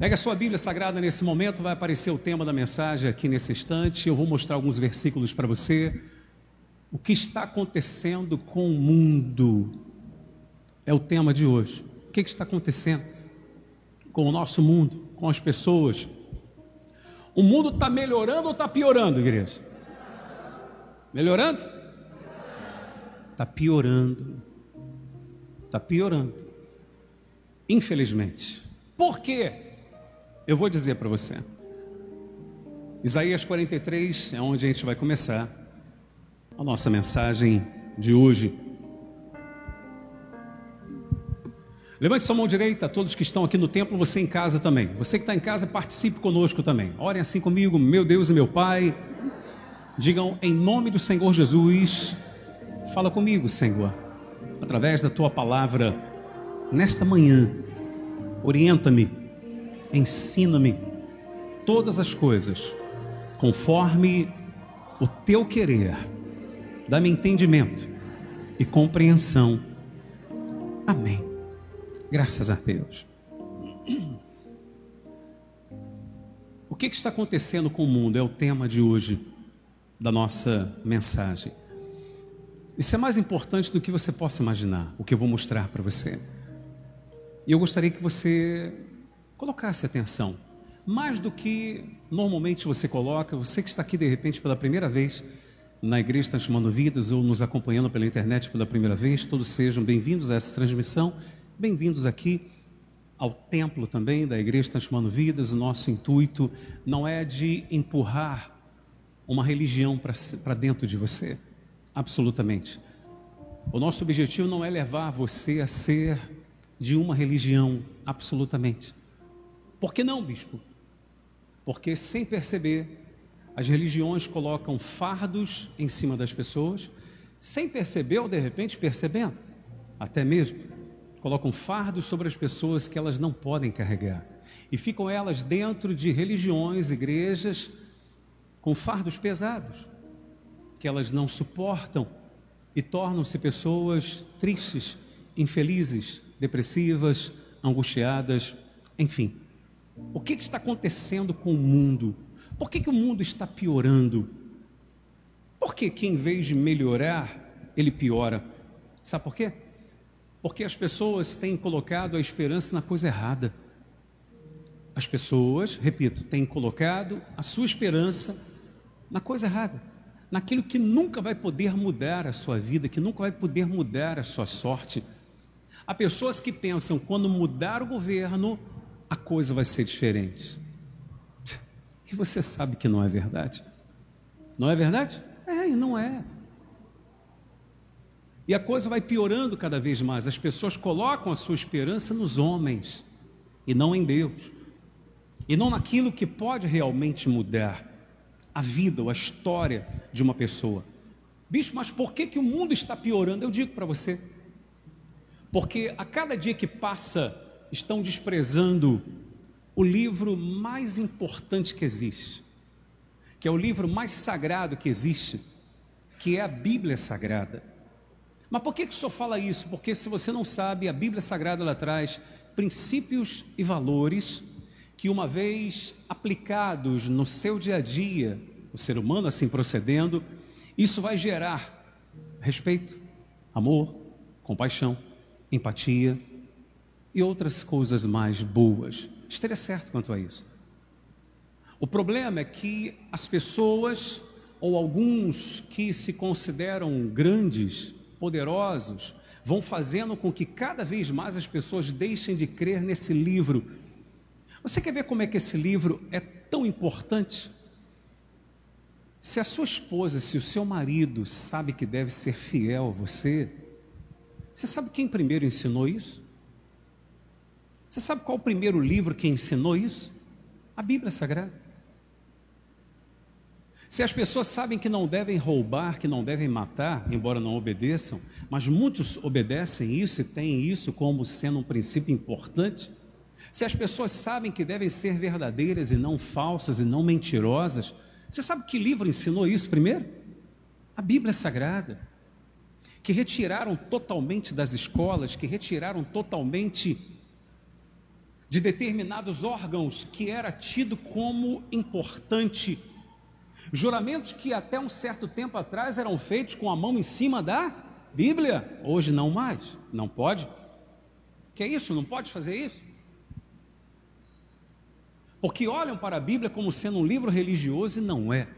Pega sua Bíblia Sagrada nesse momento, vai aparecer o tema da mensagem aqui nesse instante. Eu vou mostrar alguns versículos para você. O que está acontecendo com o mundo é o tema de hoje. O que está acontecendo com o nosso mundo, com as pessoas? O mundo está melhorando ou está piorando, igreja? Melhorando? Está piorando. Está piorando. Infelizmente. Por quê? Eu vou dizer para você. Isaías 43 é onde a gente vai começar a nossa mensagem de hoje. Levante sua mão direita, todos que estão aqui no templo, você em casa também. Você que está em casa, participe conosco também. Orem assim comigo, meu Deus e meu Pai. Digam em nome do Senhor Jesus. Fala comigo, Senhor, através da tua palavra, nesta manhã. Orienta-me ensina-me todas as coisas, conforme o teu querer, dá-me entendimento e compreensão. Amém. Graças a Deus. O que, está acontecendo com o mundo é o tema de hoje da nossa mensagem. Isso é mais importante do que você possa imaginar, o que eu vou mostrar para você. E eu gostaria que você colocasse atenção. Mais do que normalmente você coloca, você que está aqui de repente pela primeira vez na Igreja Transformando Vidas ou nos acompanhando pela internet pela primeira vez, todos sejam bem-vindos a essa transmissão, bem-vindos aqui ao templo também da Igreja Transformando Vidas. O nosso intuito não é de empurrar uma religião para dentro de você, absolutamente. O nosso objetivo não é levar você a ser de uma religião, absolutamente. Por que não, bispo? Porque sem perceber, as religiões colocam fardos em cima das pessoas, sem perceber ou de repente percebendo, até mesmo, colocam fardos sobre as pessoas que elas não podem carregar. E ficam elas dentro de religiões, igrejas, com fardos pesados, que elas não suportam e tornam-se pessoas tristes, infelizes, depressivas, angustiadas, enfim. O que, que está acontecendo com o mundo? Por que, que o mundo está piorando? Por que, que em vez de melhorar, ele piora? Sabe por quê? Porque as pessoas têm colocado a esperança na coisa errada. As pessoas, repito, têm colocado a sua esperança na coisa errada, naquilo que nunca vai poder mudar a sua vida, que nunca vai poder mudar a sua sorte. Há pessoas que pensam quando mudar o governo, a coisa vai ser diferente. E você sabe que não é verdade. Não é verdade? É, e não é. E a coisa vai piorando cada vez mais. As pessoas colocam a sua esperança nos homens e não em Deus. E não naquilo que pode realmente mudar a vida ou a história de uma pessoa. Bicho, mas por que, que o mundo está piorando? Eu digo para você. Porque a cada dia que passa, estão desprezando o livro mais importante que existe, que é o livro mais sagrado que existe, que é a Bíblia Sagrada. Mas por que, que o senhor fala isso? Porque se você não sabe, a Bíblia Sagrada ela traz princípios e valores que, uma vez aplicados no seu dia a dia, o ser humano assim procedendo, isso vai gerar respeito, amor, compaixão, empatia, e outras coisas mais boas. Estaria certo quanto a isso. O problema é que as pessoas, ou alguns que se consideram grandes, poderosos, vão fazendo com que cada vez mais as pessoas deixem de crer nesse livro. Você quer ver como é que esse livro é tão importante? Se a sua esposa, se o seu marido sabe que deve ser fiel a você, você sabe quem primeiro ensinou isso? Você sabe qual o primeiro livro que ensinou isso? A Bíblia Sagrada. Se as pessoas sabem que não devem roubar, que não devem matar, embora não obedeçam, mas muitos obedecem isso e têm isso como sendo um princípio importante, se as pessoas sabem que devem ser verdadeiras e não falsas e não mentirosas, você sabe que livro ensinou isso primeiro? A Bíblia Sagrada. Que retiraram totalmente das escolas, que retiraram totalmente de determinados órgãos que era tido como importante. Juramentos que até um certo tempo atrás eram feitos com a mão em cima da Bíblia, hoje não mais, não pode. Que é isso? Não pode fazer isso? Porque olham para a Bíblia como sendo um livro religioso e não é.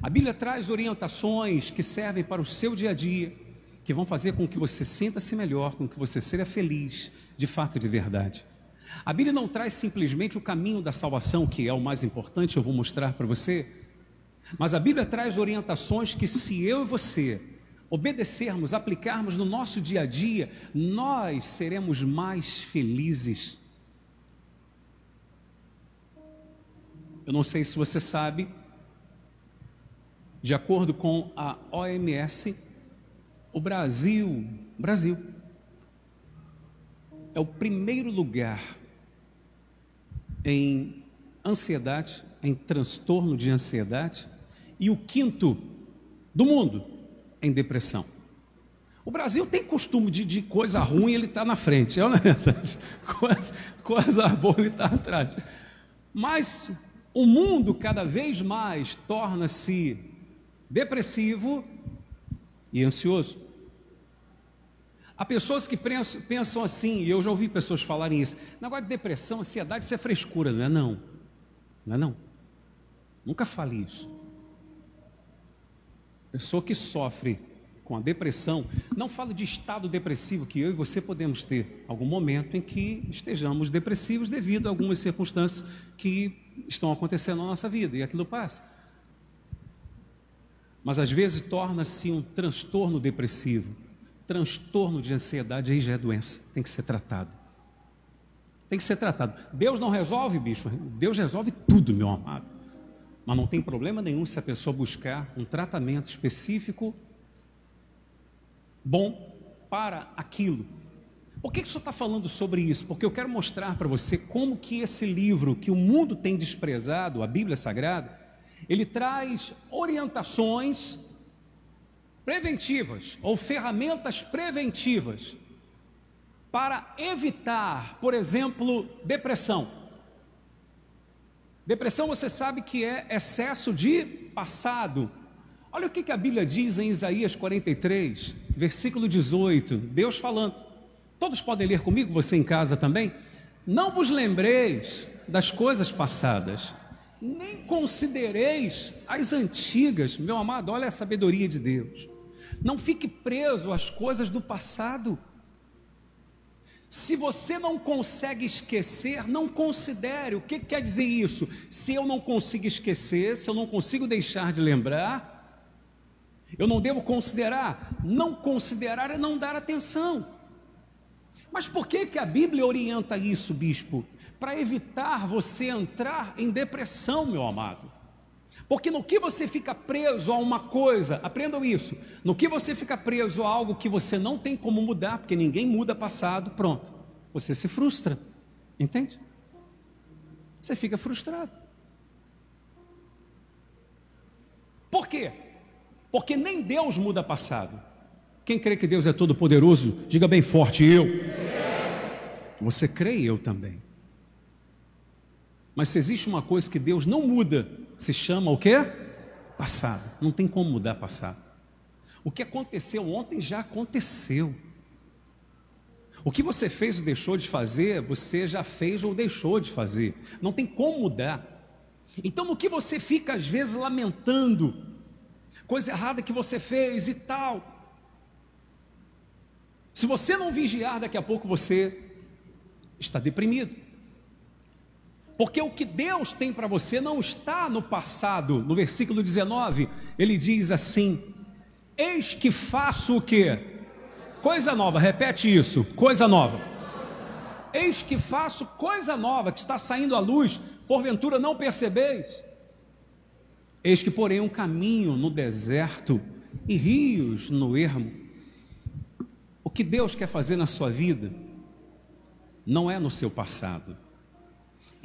A Bíblia traz orientações que servem para o seu dia a dia, que vão fazer com que você sinta-se melhor, com que você seja feliz, de fato e de verdade. A Bíblia não traz simplesmente o caminho da salvação, que é o mais importante, eu vou mostrar para você, mas a Bíblia traz orientações que, se eu e você obedecermos, aplicarmos no nosso dia a dia, nós seremos mais felizes. Eu não sei se você sabe, de acordo com a OMS, o Brasil, Brasil, é o primeiro lugar em ansiedade, em transtorno de ansiedade, e o quinto do mundo em depressão. O Brasil tem costume de, de coisa ruim, ele está na frente, é verdade? Coisa, coisa boa, ele está atrás. Mas o mundo cada vez mais torna-se depressivo e ansioso. Há pessoas que pensam assim, e eu já ouvi pessoas falarem isso: negócio de depressão, ansiedade, isso é frescura, não é? Não, não é? Não. Nunca fale isso. Pessoa que sofre com a depressão, não falo de estado depressivo que eu e você podemos ter algum momento em que estejamos depressivos devido a algumas circunstâncias que estão acontecendo na nossa vida e aquilo passa. Mas às vezes torna-se um transtorno depressivo, transtorno de ansiedade, aí já é doença, tem que ser tratado. Tem que ser tratado. Deus não resolve, bicho, Deus resolve tudo, meu amado. Mas não tem problema nenhum se a pessoa buscar um tratamento específico bom para aquilo. Por que, que o senhor está falando sobre isso? Porque eu quero mostrar para você como que esse livro que o mundo tem desprezado, a Bíblia Sagrada, ele traz orientações preventivas ou ferramentas preventivas para evitar, por exemplo, depressão. Depressão você sabe que é excesso de passado. Olha o que a Bíblia diz em Isaías 43, versículo 18, Deus falando. Todos podem ler comigo, você em casa também? Não vos lembreis das coisas passadas, nem considereis as antigas. Meu amado, olha a sabedoria de Deus. Não fique preso às coisas do passado. Se você não consegue esquecer, não considere. O que quer dizer isso? Se eu não consigo esquecer, se eu não consigo deixar de lembrar, eu não devo considerar. Não considerar é não dar atenção. Mas por que, que a Bíblia orienta isso, bispo? Para evitar você entrar em depressão, meu amado. Porque no que você fica preso a uma coisa, aprendam isso, no que você fica preso a algo que você não tem como mudar, porque ninguém muda passado, pronto, você se frustra, entende? Você fica frustrado. Por quê? Porque nem Deus muda passado. Quem crê que Deus é todo poderoso, diga bem forte, eu. Você crê eu também. Mas se existe uma coisa que Deus não muda, se chama o quê? Passado. Não tem como mudar passado. O que aconteceu ontem já aconteceu. O que você fez ou deixou de fazer, você já fez ou deixou de fazer. Não tem como mudar. Então, no que você fica às vezes lamentando, coisa errada que você fez e tal, se você não vigiar, daqui a pouco você está deprimido. Porque o que Deus tem para você não está no passado. No versículo 19, ele diz assim: Eis que faço o que? Coisa nova, repete isso, coisa nova. Eis que faço coisa nova que está saindo à luz, porventura não percebeis? Eis que porém um caminho no deserto e rios no ermo o que Deus quer fazer na sua vida não é no seu passado.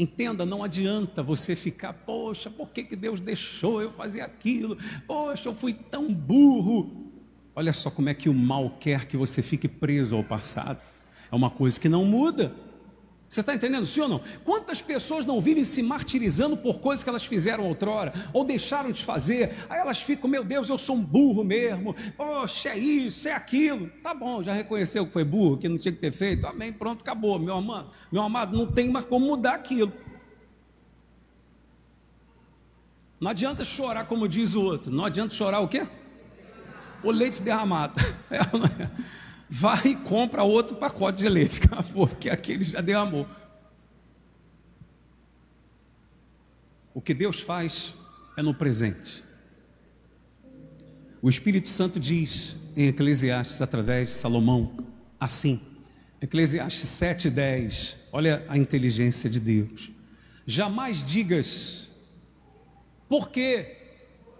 Entenda, não adianta você ficar, poxa, por que, que Deus deixou eu fazer aquilo? Poxa, eu fui tão burro. Olha só como é que o mal quer que você fique preso ao passado. É uma coisa que não muda. Você está entendendo, sim ou não? Quantas pessoas não vivem se martirizando por coisas que elas fizeram outrora, ou deixaram de fazer, aí elas ficam, meu Deus, eu sou um burro mesmo, poxa, é isso, é aquilo. Tá bom, já reconheceu que foi burro, que não tinha que ter feito, amém, pronto, acabou, meu amado, meu amado, não tem mais como mudar aquilo. Não adianta chorar como diz o outro, não adianta chorar o quê? O leite derramado. É, é? Vai e compra outro pacote de leite, acabou, porque aquele já derramou. O que Deus faz é no presente. O Espírito Santo diz em Eclesiastes, através de Salomão, assim, Eclesiastes 7,10, olha a inteligência de Deus. Jamais digas, porque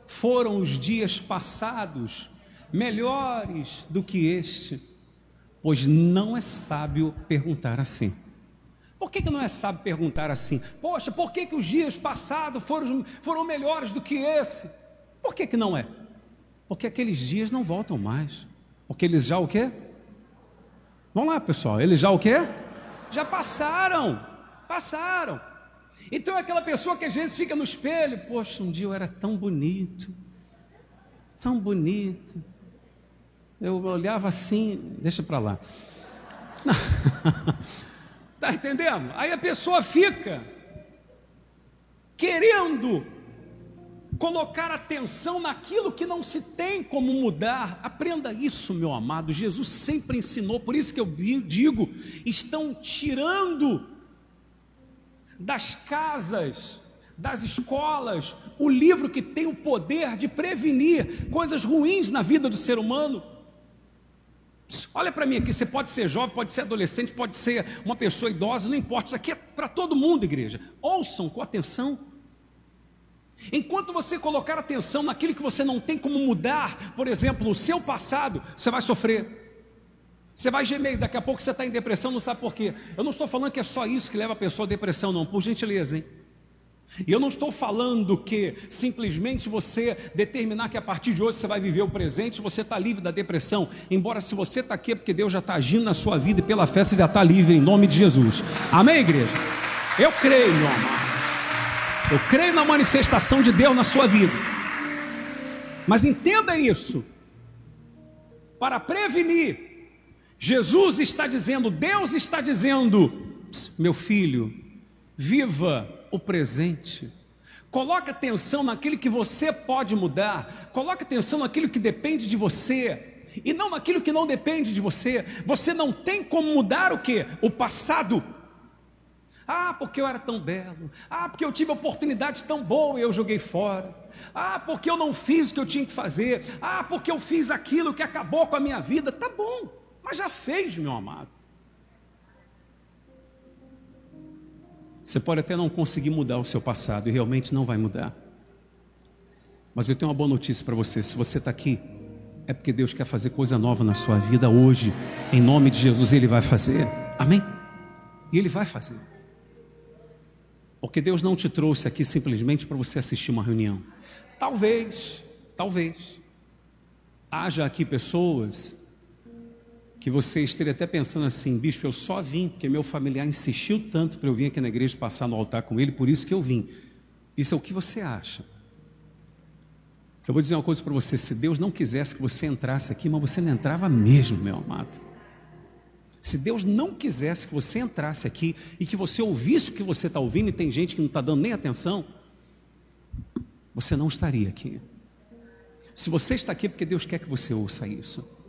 foram os dias passados melhores do que este, pois não é sábio perguntar assim. Por que, que não é sábio perguntar assim? Poxa, por que, que os dias passados foram, foram melhores do que esse? Por que, que não é? Porque aqueles dias não voltam mais. Porque eles já o quê? Vamos lá, pessoal. Eles já o quê? Já passaram. Passaram. Então é aquela pessoa que às vezes fica no espelho, poxa, um dia eu era tão bonito, tão bonito. Eu olhava assim, deixa para lá. Está entendendo? Aí a pessoa fica querendo colocar atenção naquilo que não se tem como mudar. Aprenda isso, meu amado. Jesus sempre ensinou, por isso que eu digo: estão tirando das casas, das escolas, o livro que tem o poder de prevenir coisas ruins na vida do ser humano. Olha para mim aqui, você pode ser jovem, pode ser adolescente, pode ser uma pessoa idosa, não importa, isso aqui é para todo mundo, igreja. Ouçam com atenção. Enquanto você colocar atenção naquilo que você não tem como mudar, por exemplo, o seu passado, você vai sofrer. Você vai gemer, daqui a pouco você está em depressão, não sabe por quê. Eu não estou falando que é só isso que leva a pessoa à depressão, não, por gentileza, hein? E eu não estou falando que simplesmente você determinar que a partir de hoje você vai viver o presente, você está livre da depressão. Embora se você está aqui é porque Deus já está agindo na sua vida e pela fé você já está livre em nome de Jesus. Amém, igreja? Eu creio, meu amado. Eu creio na manifestação de Deus na sua vida. Mas entenda isso. Para prevenir, Jesus está dizendo, Deus está dizendo, meu filho, viva o presente. Coloque atenção naquilo que você pode mudar. Coloque atenção naquilo que depende de você. E não naquilo que não depende de você. Você não tem como mudar o que? O passado. Ah, porque eu era tão belo. Ah, porque eu tive oportunidade tão boa e eu joguei fora. Ah, porque eu não fiz o que eu tinha que fazer. Ah, porque eu fiz aquilo que acabou com a minha vida. Tá bom, mas já fez, meu amado. Você pode até não conseguir mudar o seu passado e realmente não vai mudar. Mas eu tenho uma boa notícia para você: se você está aqui, é porque Deus quer fazer coisa nova na sua vida hoje, em nome de Jesus, Ele vai fazer, amém? E Ele vai fazer, porque Deus não te trouxe aqui simplesmente para você assistir uma reunião. Talvez, talvez, haja aqui pessoas que você esteja até pensando assim, bispo, eu só vim porque meu familiar insistiu tanto para eu vir aqui na igreja passar no altar com ele, por isso que eu vim. Isso é o que você acha. Eu vou dizer uma coisa para você: se Deus não quisesse que você entrasse aqui, mas você não entrava mesmo, meu amado. Se Deus não quisesse que você entrasse aqui e que você ouvisse o que você está ouvindo, e tem gente que não está dando nem atenção, você não estaria aqui. Se você está aqui, é porque Deus quer que você ouça isso.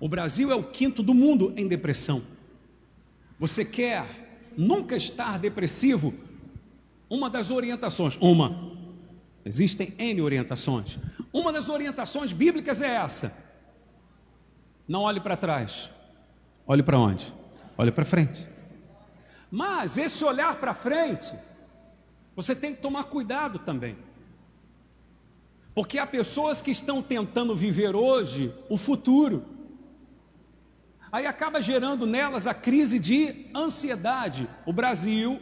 O Brasil é o quinto do mundo em depressão. Você quer nunca estar depressivo? Uma das orientações, uma, existem N orientações. Uma das orientações bíblicas é essa: não olhe para trás, olhe para onde? Olhe para frente. Mas esse olhar para frente, você tem que tomar cuidado também. Porque há pessoas que estão tentando viver hoje o futuro Aí acaba gerando nelas a crise de ansiedade. O Brasil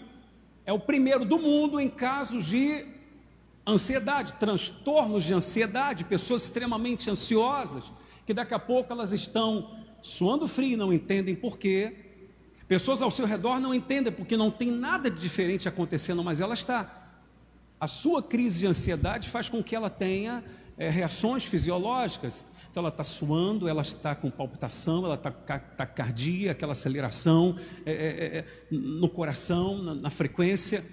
é o primeiro do mundo em casos de ansiedade, transtornos de ansiedade, pessoas extremamente ansiosas, que daqui a pouco elas estão suando frio, não entendem por quê, Pessoas ao seu redor não entendem porque não tem nada de diferente acontecendo, mas ela está. A sua crise de ansiedade faz com que ela tenha é, reações fisiológicas. Então ela está suando, ela está com palpitação, ela está taquicardia, aquela aceleração é, é, no coração, na, na frequência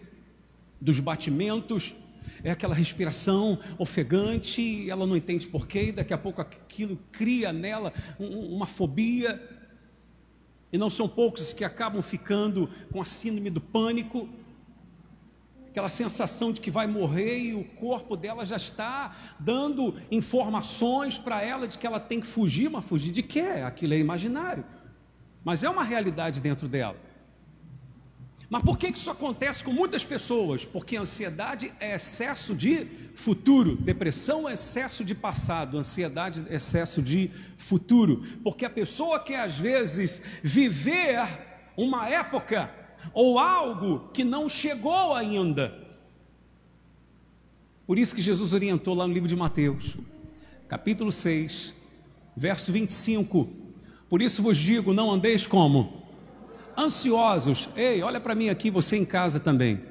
dos batimentos é aquela respiração ofegante, ela não entende porquê, daqui a pouco aquilo cria nela uma fobia. E não são poucos que acabam ficando com a síndrome do pânico, aquela sensação de que vai morrer e o corpo dela já está dando informações para ela de que ela tem que fugir, mas fugir de quê? Aquilo é imaginário, mas é uma realidade dentro dela. Mas por que isso acontece com muitas pessoas? Porque ansiedade é excesso de futuro, depressão é excesso de passado, ansiedade é excesso de futuro. Porque a pessoa quer às vezes viver uma época ou algo que não chegou ainda. Por isso que Jesus orientou lá no livro de Mateus, capítulo 6, verso 25. Por isso vos digo: não andeis como? ansiosos. Ei, olha para mim aqui, você em casa também.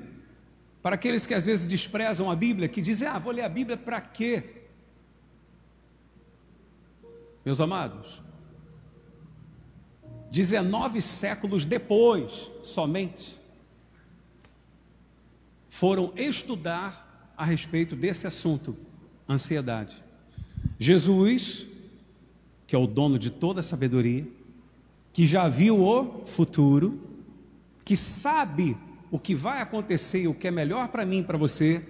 Para aqueles que às vezes desprezam a Bíblia, que dizem: Ah, vou ler a Bíblia para quê? Meus amados, 19 séculos depois, somente, foram estudar a respeito desse assunto, ansiedade. Jesus, que é o dono de toda a sabedoria, que já viu o futuro, que sabe o que vai acontecer e o que é melhor para mim e para você,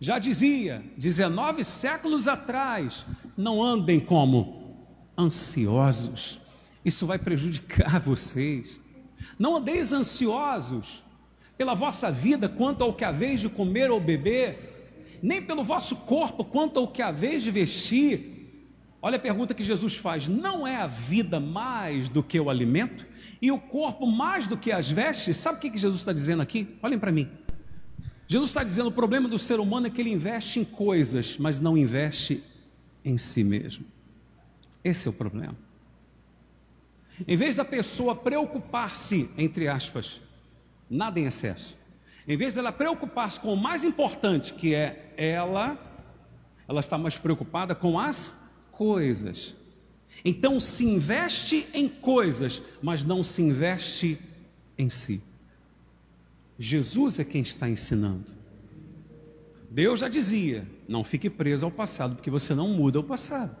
já dizia, 19 séculos atrás, não andem como ansiosos, isso vai prejudicar vocês. Não andeis ansiosos pela vossa vida quanto ao que haveis de comer ou beber, nem pelo vosso corpo quanto ao que haveis de vestir. Olha a pergunta que Jesus faz: não é a vida mais do que o alimento e o corpo mais do que as vestes? Sabe o que Jesus está dizendo aqui? Olhem para mim. Jesus está dizendo: o problema do ser humano é que ele investe em coisas, mas não investe em si mesmo. Esse é o problema. Em vez da pessoa preocupar-se, entre aspas, nada em excesso, em vez dela preocupar-se com o mais importante, que é ela, ela está mais preocupada com as coisas. Então se investe em coisas, mas não se investe em si. Jesus é quem está ensinando. Deus já dizia: não fique preso ao passado, porque você não muda o passado.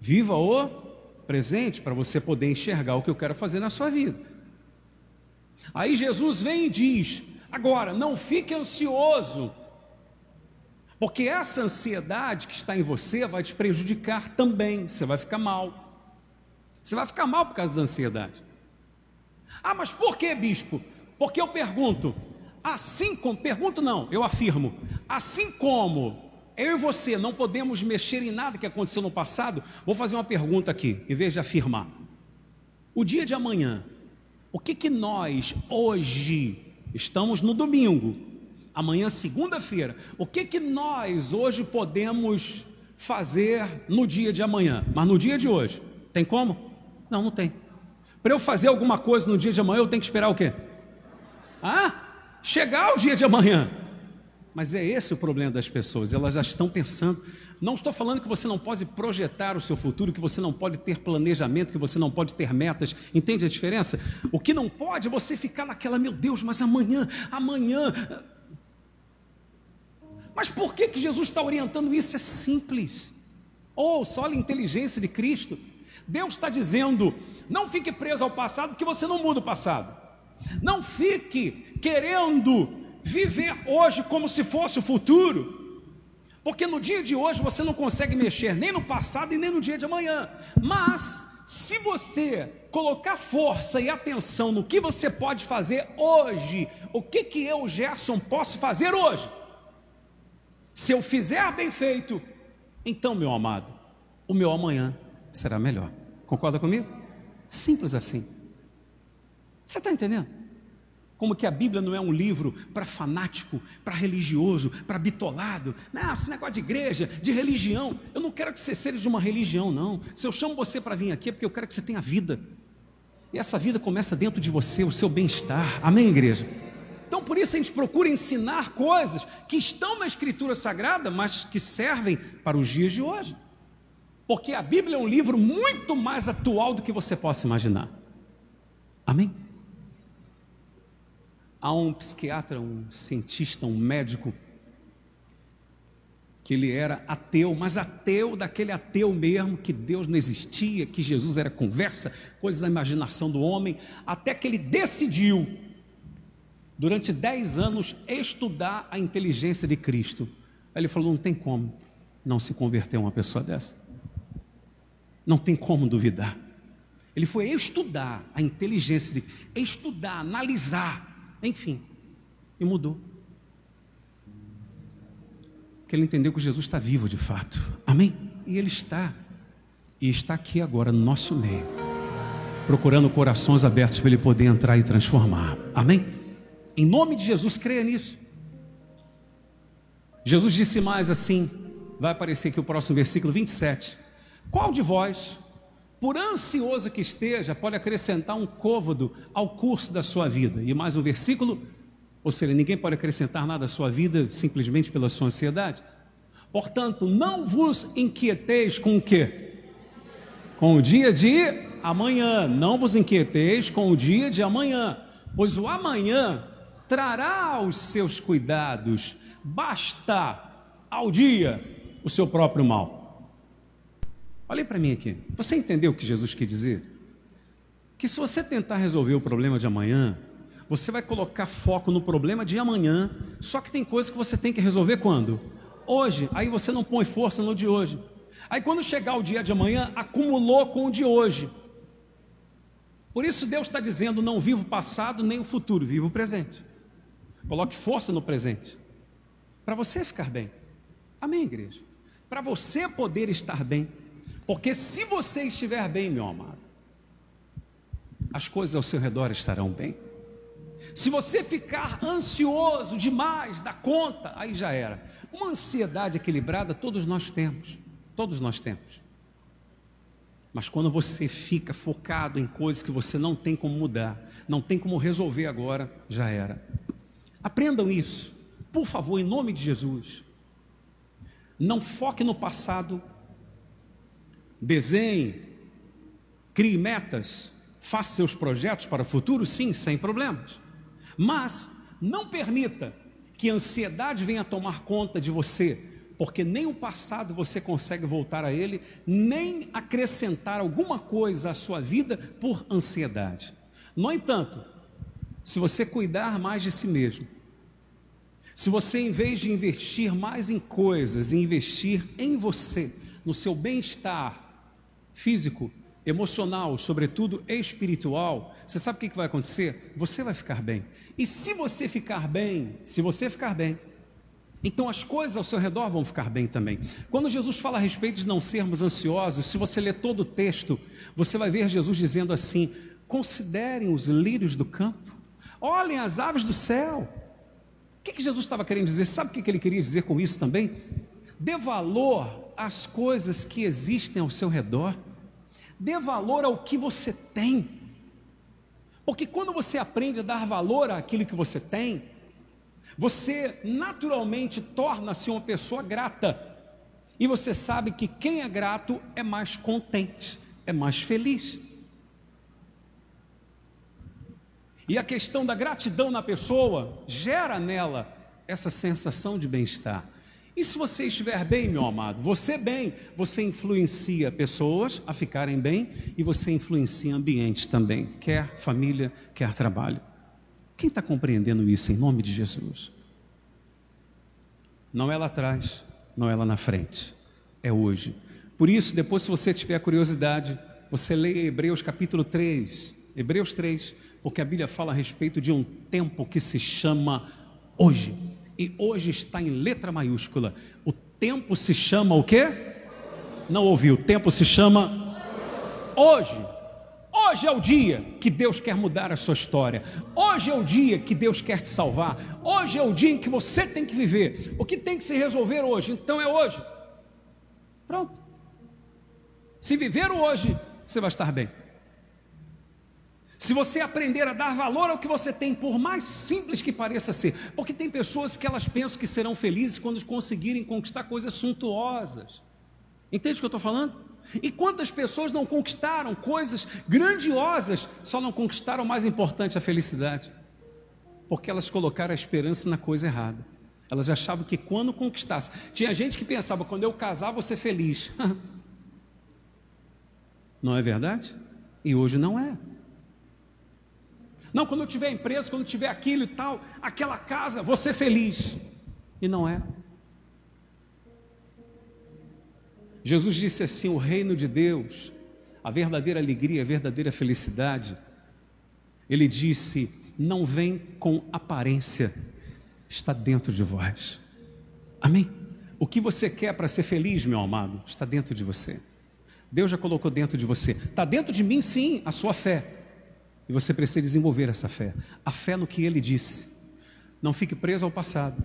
Viva o presente para você poder enxergar o que eu quero fazer na sua vida. Aí Jesus vem e diz: agora, não fique ansioso porque essa ansiedade que está em você vai te prejudicar também, você vai ficar mal. Você vai ficar mal por causa da ansiedade. Ah, mas por que, bispo? Porque eu pergunto, assim como, pergunto não, eu afirmo, assim como eu e você não podemos mexer em nada que aconteceu no passado, vou fazer uma pergunta aqui, em vez de afirmar. O dia de amanhã, o que que nós hoje, estamos no domingo, amanhã, segunda-feira. O que, que nós hoje podemos fazer no dia de amanhã? Mas no dia de hoje, tem como? Não, não tem. Para eu fazer alguma coisa no dia de amanhã, eu tenho que esperar o quê? Ah, chegar o dia de amanhã. Mas é esse o problema das pessoas, elas já estão pensando. Não estou falando que você não pode projetar o seu futuro, que você não pode ter planejamento, que você não pode ter metas. Entende a diferença? O que não pode é você ficar naquela, meu Deus, mas amanhã, amanhã. Mas por que, que Jesus está orientando isso? É simples. Ou oh, só a inteligência de Cristo. Deus está dizendo: não fique preso ao passado, porque você não muda o passado. Não fique querendo viver hoje como se fosse o futuro, porque no dia de hoje você não consegue mexer nem no passado e nem no dia de amanhã. Mas, se você colocar força e atenção no que você pode fazer hoje, o que, que eu, Gerson, posso fazer hoje? Se eu fizer bem feito, então, meu amado, o meu amanhã será melhor. Concorda comigo? Simples assim. Você está entendendo? Como que a Bíblia não é um livro para fanático, para religioso, para bitolado. Não, esse negócio de igreja, de religião. Eu não quero que você seja de uma religião, não. Se eu chamo você para vir aqui é porque eu quero que você tenha vida. E essa vida começa dentro de você, o seu bem-estar. Amém, igreja? Então, por isso a gente procura ensinar coisas que estão na Escritura Sagrada, mas que servem para os dias de hoje. Porque a Bíblia é um livro muito mais atual do que você possa imaginar. Amém? Há um psiquiatra, um cientista, um médico, que ele era ateu, mas ateu daquele ateu mesmo, que Deus não existia, que Jesus era conversa, coisas da imaginação do homem, até que ele decidiu durante dez anos, estudar a inteligência de Cristo. Aí ele falou: não tem como não se converter uma pessoa dessa. Não tem como duvidar. Ele foi estudar a inteligência de estudar, analisar, enfim, e mudou. Porque ele entendeu que Jesus está vivo de fato. Amém? E ele está. E está aqui agora no nosso meio. Procurando corações abertos para ele poder entrar e transformar. Amém? Em nome de Jesus, creia nisso. Jesus disse mais assim, vai aparecer aqui o próximo versículo 27. Qual de vós, por ansioso que esteja, pode acrescentar um côvado ao curso da sua vida? E mais um versículo, ou seja, ninguém pode acrescentar nada à sua vida simplesmente pela sua ansiedade. Portanto, não vos inquieteis com o quê? Com o dia de amanhã. Não vos inquieteis com o dia de amanhã, pois o amanhã trará os seus cuidados, basta ao dia o seu próprio mal. Olhe para mim aqui, você entendeu o que Jesus quer dizer? Que se você tentar resolver o problema de amanhã, você vai colocar foco no problema de amanhã, só que tem coisas que você tem que resolver quando? Hoje, aí você não põe força no de hoje. Aí quando chegar o dia de amanhã, acumulou com o de hoje. Por isso Deus está dizendo: não vivo o passado nem o futuro, vivo o presente. Coloque força no presente. Para você ficar bem. Amém, igreja? Para você poder estar bem. Porque se você estiver bem, meu amado, as coisas ao seu redor estarão bem. Se você ficar ansioso demais da conta, aí já era. Uma ansiedade equilibrada todos nós temos. Todos nós temos. Mas quando você fica focado em coisas que você não tem como mudar, não tem como resolver agora, já era. Aprendam isso, por favor, em nome de Jesus. Não foque no passado, desenhe, crie metas, faça seus projetos para o futuro, sim, sem problemas. Mas não permita que a ansiedade venha tomar conta de você, porque nem o passado você consegue voltar a ele, nem acrescentar alguma coisa à sua vida por ansiedade. No entanto, se você cuidar mais de si mesmo, se você, em vez de investir mais em coisas, investir em você, no seu bem-estar físico, emocional, sobretudo espiritual, você sabe o que vai acontecer? Você vai ficar bem. E se você ficar bem, se você ficar bem, então as coisas ao seu redor vão ficar bem também. Quando Jesus fala a respeito de não sermos ansiosos, se você ler todo o texto, você vai ver Jesus dizendo assim: considerem os lírios do campo, olhem as aves do céu. O que, que Jesus estava querendo dizer? Sabe o que, que ele queria dizer com isso também? Dê valor às coisas que existem ao seu redor, dê valor ao que você tem, porque quando você aprende a dar valor àquilo que você tem, você naturalmente torna-se uma pessoa grata, e você sabe que quem é grato é mais contente, é mais feliz. E a questão da gratidão na pessoa gera nela essa sensação de bem-estar. E se você estiver bem, meu amado, você bem, você influencia pessoas a ficarem bem e você influencia ambientes também, quer família, quer trabalho. Quem está compreendendo isso em nome de Jesus? Não é lá atrás, não é lá na frente, é hoje. Por isso, depois, se você tiver curiosidade, você leia Hebreus capítulo 3, Hebreus 3, porque a Bíblia fala a respeito de um tempo que se chama hoje. E hoje está em letra maiúscula. O tempo se chama o quê? Não ouviu. O tempo se chama hoje. Hoje é o dia que Deus quer mudar a sua história. Hoje é o dia que Deus quer te salvar. Hoje é o dia em que você tem que viver. O que tem que se resolver hoje? Então é hoje. Pronto. Se viver o hoje, você vai estar bem. Se você aprender a dar valor ao que você tem, por mais simples que pareça ser, porque tem pessoas que elas pensam que serão felizes quando conseguirem conquistar coisas suntuosas. Entende o que eu estou falando? E quantas pessoas não conquistaram coisas grandiosas, só não conquistaram o mais importante, a felicidade? Porque elas colocaram a esperança na coisa errada. Elas achavam que quando conquistasse, tinha gente que pensava, quando eu casar, vou ser feliz. não é verdade? E hoje não é. Não, quando eu tiver empresa, quando eu tiver aquilo e tal, aquela casa, vou ser feliz. E não é. Jesus disse assim: o reino de Deus, a verdadeira alegria, a verdadeira felicidade, ele disse: não vem com aparência, está dentro de vós. Amém? O que você quer para ser feliz, meu amado, está dentro de você. Deus já colocou dentro de você. Está dentro de mim, sim, a sua fé. E você precisa desenvolver essa fé. A fé no que ele disse. Não fique preso ao passado.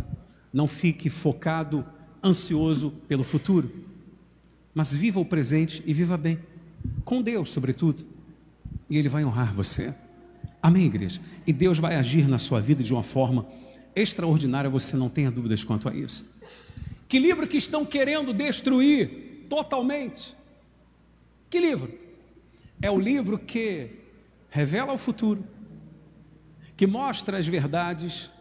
Não fique focado, ansioso pelo futuro. Mas viva o presente e viva bem. Com Deus, sobretudo. E Ele vai honrar você. Amém, igreja? E Deus vai agir na sua vida de uma forma extraordinária, você não tenha dúvidas quanto a isso. Que livro que estão querendo destruir totalmente? Que livro? É o livro que revela o futuro, que mostra as verdades.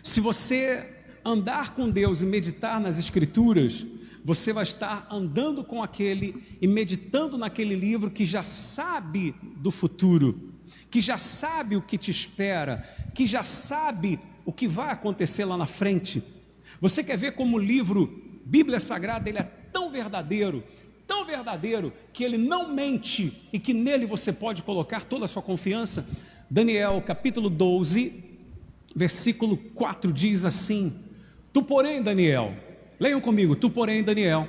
Se você andar com Deus e meditar nas Escrituras, você vai estar andando com aquele e meditando naquele livro que já sabe do futuro, que já sabe o que te espera, que já sabe o que vai acontecer lá na frente. Você quer ver como o livro Bíblia Sagrada ele é tão verdadeiro tão verdadeiro que ele não mente e que nele você pode colocar toda a sua confiança. Daniel capítulo 12, versículo 4 diz assim: Tu, porém, Daniel, leiam comigo, tu, porém, Daniel,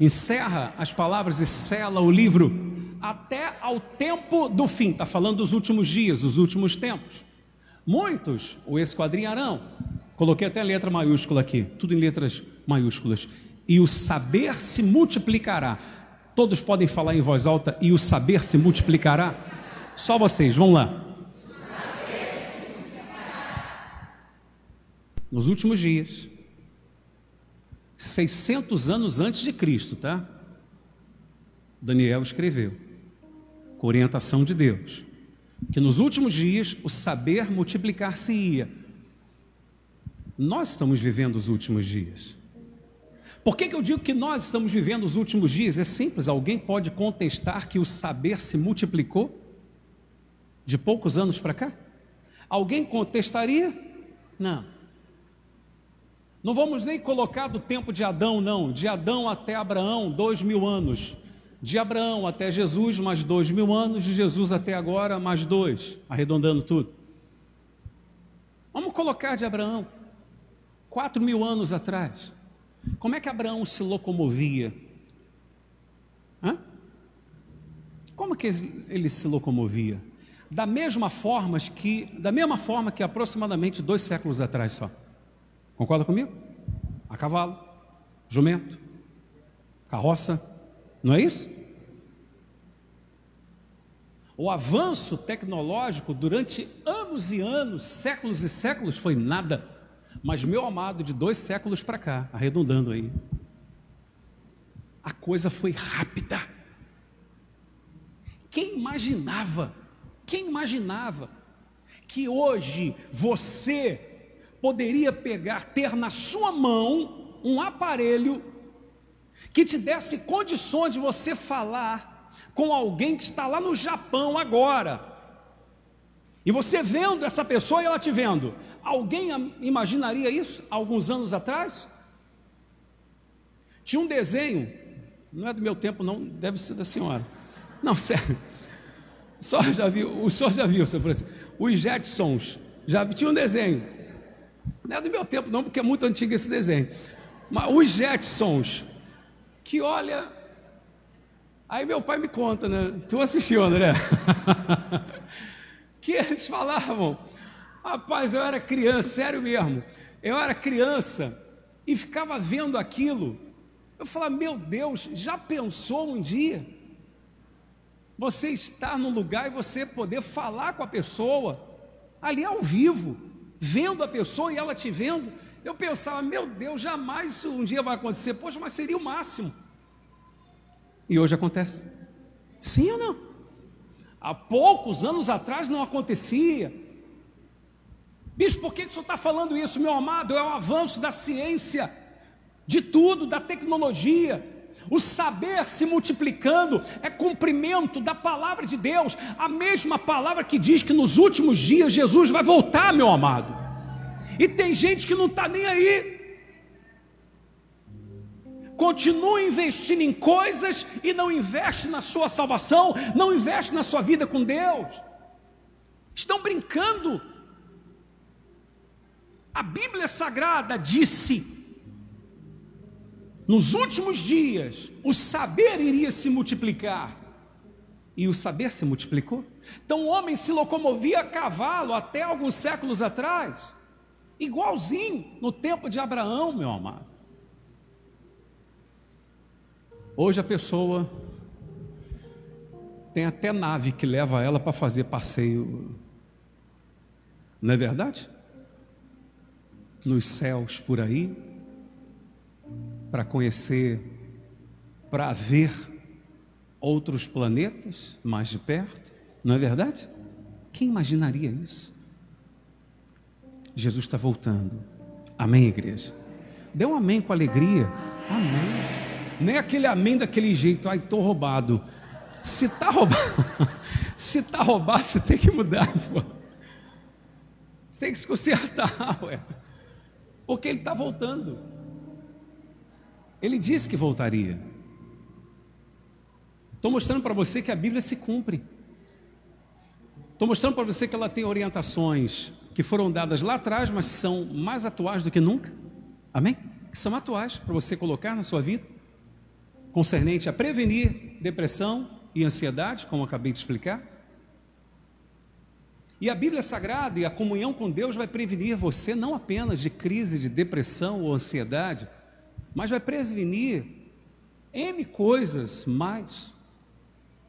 encerra as palavras e sela o livro até ao tempo do fim, está falando dos últimos dias, dos últimos tempos. Muitos o esquadrinharão, coloquei até letra maiúscula aqui, tudo em letras maiúsculas e o saber se multiplicará. Todos podem falar em voz alta e o saber se multiplicará? Só vocês, vamos lá. Nos últimos dias, 600 anos antes de Cristo, tá? Daniel escreveu, com orientação de Deus, que nos últimos dias o saber multiplicar-se-ia. Nós estamos vivendo os últimos dias. Por que, que eu digo que nós estamos vivendo os últimos dias? É simples, alguém pode contestar que o saber se multiplicou de poucos anos para cá? Alguém contestaria? Não. Não vamos nem colocar do tempo de Adão, não. De Adão até Abraão, dois mil anos. De Abraão até Jesus, mais dois mil anos. De Jesus até agora, mais dois. Arredondando tudo. Vamos colocar de Abraão, quatro mil anos atrás. Como é que Abraão se locomovia? Hã? Como que ele se locomovia? Da mesma forma que, da mesma forma que aproximadamente dois séculos atrás só. Concorda comigo? A cavalo, jumento, carroça, não é isso? O avanço tecnológico durante anos e anos, séculos e séculos, foi nada. Mas, meu amado, de dois séculos para cá, arredondando aí, a coisa foi rápida. Quem imaginava, quem imaginava que hoje você poderia pegar, ter na sua mão um aparelho que te desse condições de você falar com alguém que está lá no Japão agora. E você vendo essa pessoa e ela te vendo. Alguém imaginaria isso alguns anos atrás? Tinha um desenho, não é do meu tempo, não, deve ser da senhora. Não, sério. Só já viu, o senhor já viu, senhor Francisco. Os Jetsons, já tinha um desenho. Não é do meu tempo, não, porque é muito antigo esse desenho. Mas os Jetsons, que olha. Aí meu pai me conta, né? Tu assistiu, André? que eles falavam Rapaz, eu era criança, sério mesmo. Eu era criança e ficava vendo aquilo. Eu falava, meu Deus, já pensou um dia? Você estar no lugar e você poder falar com a pessoa, ali ao vivo, vendo a pessoa e ela te vendo. Eu pensava, meu Deus, jamais isso um dia vai acontecer. Poxa, mas seria o máximo. E hoje acontece. Sim ou não? Há poucos anos atrás não acontecia. Bicho, por que o senhor está falando isso, meu amado? É o avanço da ciência, de tudo, da tecnologia. O saber se multiplicando é cumprimento da palavra de Deus, a mesma palavra que diz que nos últimos dias Jesus vai voltar, meu amado. E tem gente que não está nem aí. Continua investindo em coisas e não investe na sua salvação, não investe na sua vida com Deus. Estão brincando. A Bíblia Sagrada disse nos últimos dias, o saber iria se multiplicar. E o saber se multiplicou. Então o homem se locomovia a cavalo até alguns séculos atrás, igualzinho no tempo de Abraão, meu amado. Hoje a pessoa tem até nave que leva ela para fazer passeio. Não é verdade? Nos céus por aí para conhecer, para ver outros planetas mais de perto, não é verdade? Quem imaginaria isso? Jesus está voltando. Amém, igreja? Dê um amém com alegria. Amém. Nem aquele amém daquele jeito, ai, estou roubado. Se está roubado, se está roubado, você tem que mudar, pô. Você tem que se consertar, ué. Porque ele está voltando. Ele disse que voltaria. Estou mostrando para você que a Bíblia se cumpre. Estou mostrando para você que ela tem orientações que foram dadas lá atrás, mas são mais atuais do que nunca. Amém? Que são atuais para você colocar na sua vida, concernente a prevenir depressão e ansiedade, como acabei de explicar. E a Bíblia Sagrada e a comunhão com Deus vai prevenir você não apenas de crise de depressão ou ansiedade, mas vai prevenir N coisas mais,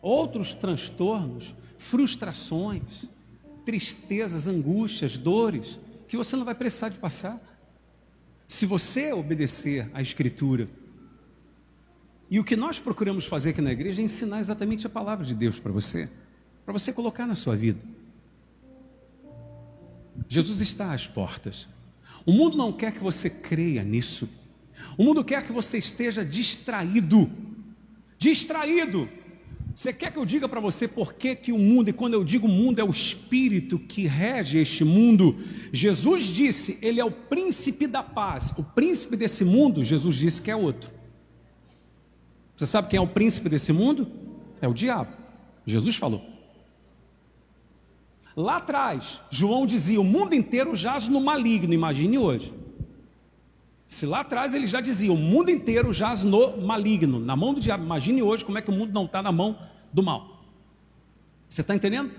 outros transtornos, frustrações, tristezas, angústias, dores, que você não vai precisar de passar. Se você obedecer à Escritura. E o que nós procuramos fazer aqui na igreja é ensinar exatamente a palavra de Deus para você, para você colocar na sua vida. Jesus está às portas. O mundo não quer que você creia nisso. O mundo quer que você esteja distraído. Distraído. Você quer que eu diga para você por que, que o mundo, e quando eu digo mundo, é o espírito que rege este mundo? Jesus disse, ele é o príncipe da paz. O príncipe desse mundo, Jesus disse que é outro. Você sabe quem é o príncipe desse mundo? É o diabo. Jesus falou. Lá atrás, João dizia: o mundo inteiro jaz no maligno, imagine hoje. Se lá atrás ele já dizia, o mundo inteiro jaz no maligno, na mão do diabo. Imagine hoje como é que o mundo não está na mão do mal. Você está entendendo?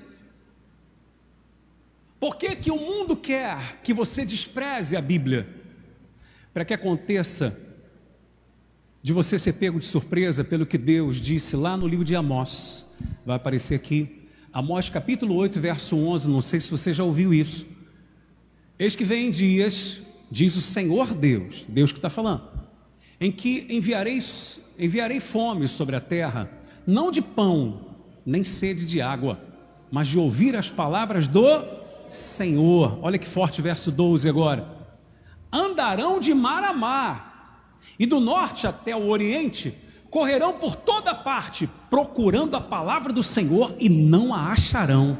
Por que, que o mundo quer que você despreze a Bíblia? Para que aconteça de você ser pego de surpresa pelo que Deus disse lá no livro de Amós. Vai aparecer aqui. Amós capítulo 8, verso 11. Não sei se você já ouviu isso. Eis que vem dias diz o Senhor Deus, Deus que está falando, em que enviarei, enviarei fome sobre a terra, não de pão, nem sede de água, mas de ouvir as palavras do Senhor. Olha que forte verso 12 agora. Andarão de mar a mar, e do norte até o oriente, correrão por toda parte, procurando a palavra do Senhor e não a acharão.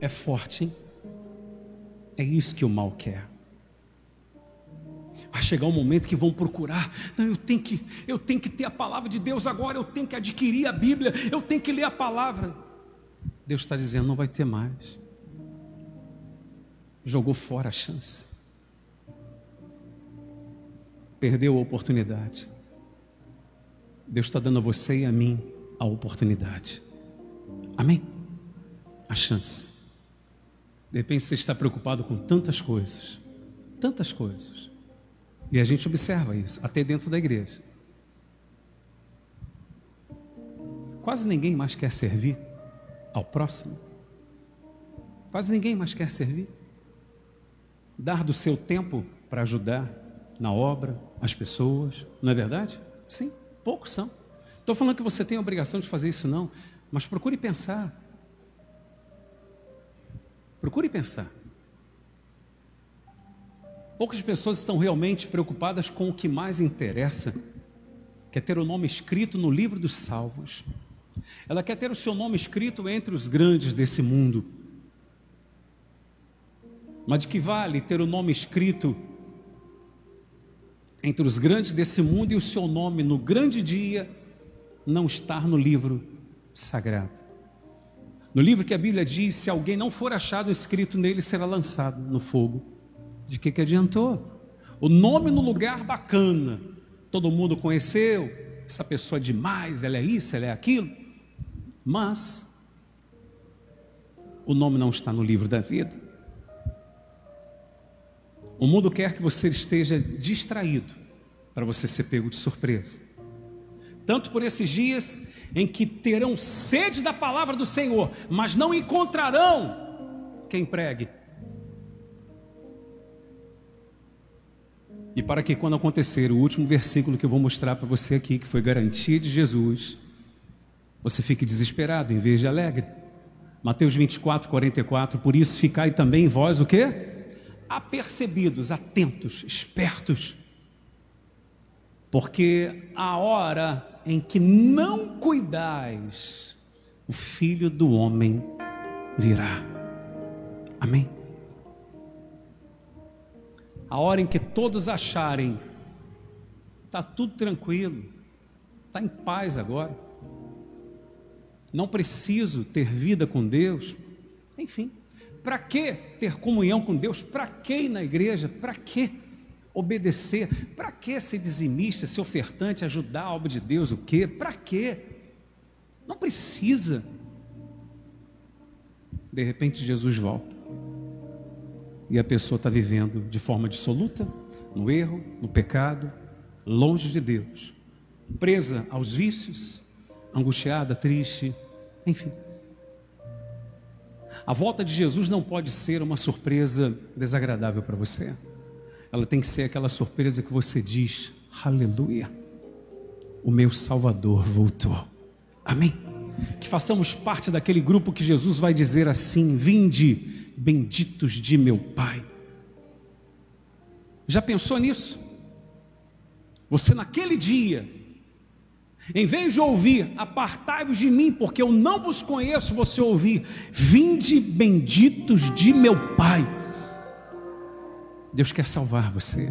É forte, hein? É isso que o mal quer. Vai chegar um momento que vão procurar. Não, eu tenho que, eu tenho que ter a palavra de Deus agora. Eu tenho que adquirir a Bíblia. Eu tenho que ler a palavra. Deus está dizendo, não vai ter mais. Jogou fora a chance. Perdeu a oportunidade. Deus está dando a você e a mim a oportunidade. Amém? A chance. De repente você está preocupado com tantas coisas, tantas coisas. E a gente observa isso, até dentro da igreja. quase ninguém mais quer servir ao próximo. Quase ninguém mais quer servir. Dar do seu tempo para ajudar na obra as pessoas, não é verdade? Sim, poucos são. Estou falando que você tem a obrigação de fazer isso, não, mas procure pensar. Procure pensar. Poucas pessoas estão realmente preocupadas com o que mais interessa, que é ter o nome escrito no livro dos salvos. Ela quer ter o seu nome escrito entre os grandes desse mundo. Mas de que vale ter o nome escrito entre os grandes desse mundo e o seu nome no grande dia não estar no livro sagrado? No livro que a Bíblia diz: se alguém não for achado escrito nele, será lançado no fogo. De que, que adiantou? O nome no lugar bacana, todo mundo conheceu, essa pessoa é demais, ela é isso, ela é aquilo. Mas o nome não está no livro da vida. O mundo quer que você esteja distraído para você ser pego de surpresa. Tanto por esses dias em que terão sede da palavra do Senhor, mas não encontrarão quem pregue. E para que quando acontecer o último versículo que eu vou mostrar para você aqui, que foi garantia de Jesus, você fique desesperado em vez de alegre. Mateus 24, 44, por isso ficai também vós o quê? Apercebidos, atentos, espertos. Porque a hora em que não cuidais, o filho do homem virá. Amém? A hora em que todos acharem, está tudo tranquilo, está em paz agora não preciso ter vida com Deus. Enfim, para que ter comunhão com Deus? Para que ir na igreja? Para que obedecer? Para que ser dizimista, ser ofertante, ajudar a obra de Deus? O quê? Para quê? Não precisa. De repente Jesus volta. E a pessoa está vivendo de forma dissoluta, no erro, no pecado, longe de Deus, presa aos vícios, angustiada, triste, enfim. A volta de Jesus não pode ser uma surpresa desagradável para você. Ela tem que ser aquela surpresa que você diz: Aleluia, o meu Salvador voltou. Amém. Que façamos parte daquele grupo que Jesus vai dizer assim: Vinde, benditos de meu Pai. Já pensou nisso? Você naquele dia em vez de ouvir, apartai-vos de mim, porque eu não vos conheço, você ouvir, vinde benditos de meu Pai. Deus quer salvar você.